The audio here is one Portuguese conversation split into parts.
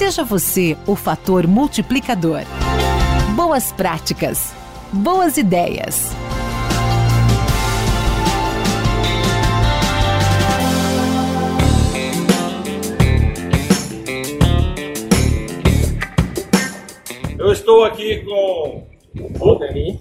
Seja você o fator multiplicador. Boas práticas. Boas ideias. Eu estou aqui com o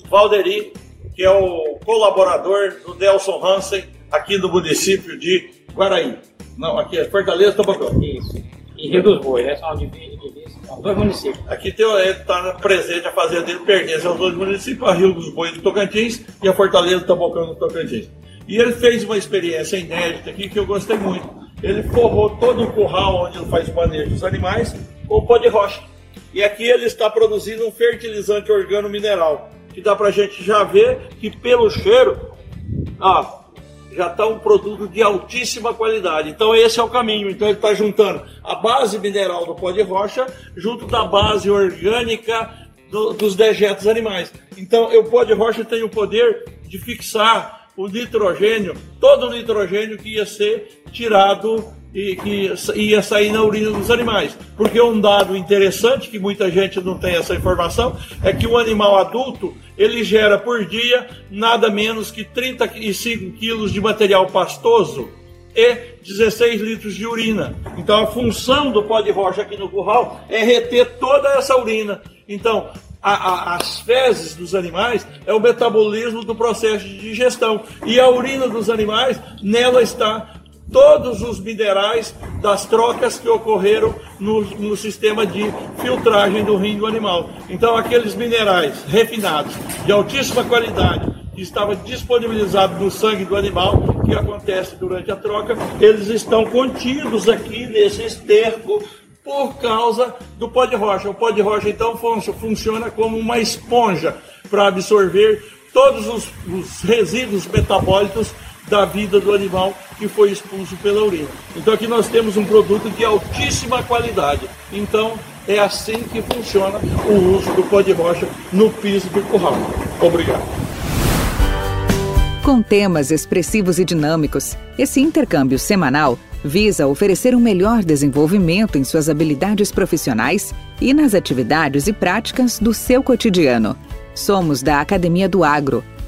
Valderi, que é o colaborador do Delson Hansen aqui no município de Guaraí. Não, aqui é Fortaleza, Tabacão. Isso e Rio dos Bois, né? São dois municípios. Aqui está presente, a fazenda dele pertence aos dois municípios, a Rio dos Bois do Tocantins e a Fortaleza do Tabocão do Tocantins. E ele fez uma experiência inédita aqui que eu gostei muito. Ele forrou todo o curral onde ele faz o manejo dos animais com pó de rocha. E aqui ele está produzindo um fertilizante organo mineral, que dá para a gente já ver que pelo cheiro, ó, já está um produto de altíssima qualidade. Então esse é o caminho. Então ele está juntando a base mineral do pó de rocha junto da base orgânica do, dos dejetos animais. Então o pó de rocha tem o poder de fixar o nitrogênio, todo o nitrogênio que ia ser tirado e que ia sair na urina dos animais. Porque um dado interessante, que muita gente não tem essa informação, é que o animal adulto, ele gera por dia nada menos que 35 quilos de material pastoso e 16 litros de urina. Então a função do pó de rocha aqui no curral é reter toda essa urina. Então, a, a, as fezes dos animais é o metabolismo do processo de digestão. E a urina dos animais, nela está todos os minerais das trocas que ocorreram no, no, sistema de filtragem do rim do animal. Então, aqueles minerais refinados, de altíssima qualidade, que estavam disponibilizados no sangue do animal, que acontece durante a troca, eles estão contidos aqui nesse esterco por causa do pó de rocha. O pó de rocha, então, funciona como uma esponja para absorver todos os, os resíduos metabólicos da vida do animal que foi expulso pela urina. Então aqui nós temos um produto de altíssima qualidade. Então é assim que funciona o uso do pó de rocha no piso do curral. Obrigado. Com temas expressivos e dinâmicos, esse intercâmbio semanal visa oferecer um melhor desenvolvimento em suas habilidades profissionais e nas atividades e práticas do seu cotidiano. Somos da Academia do Agro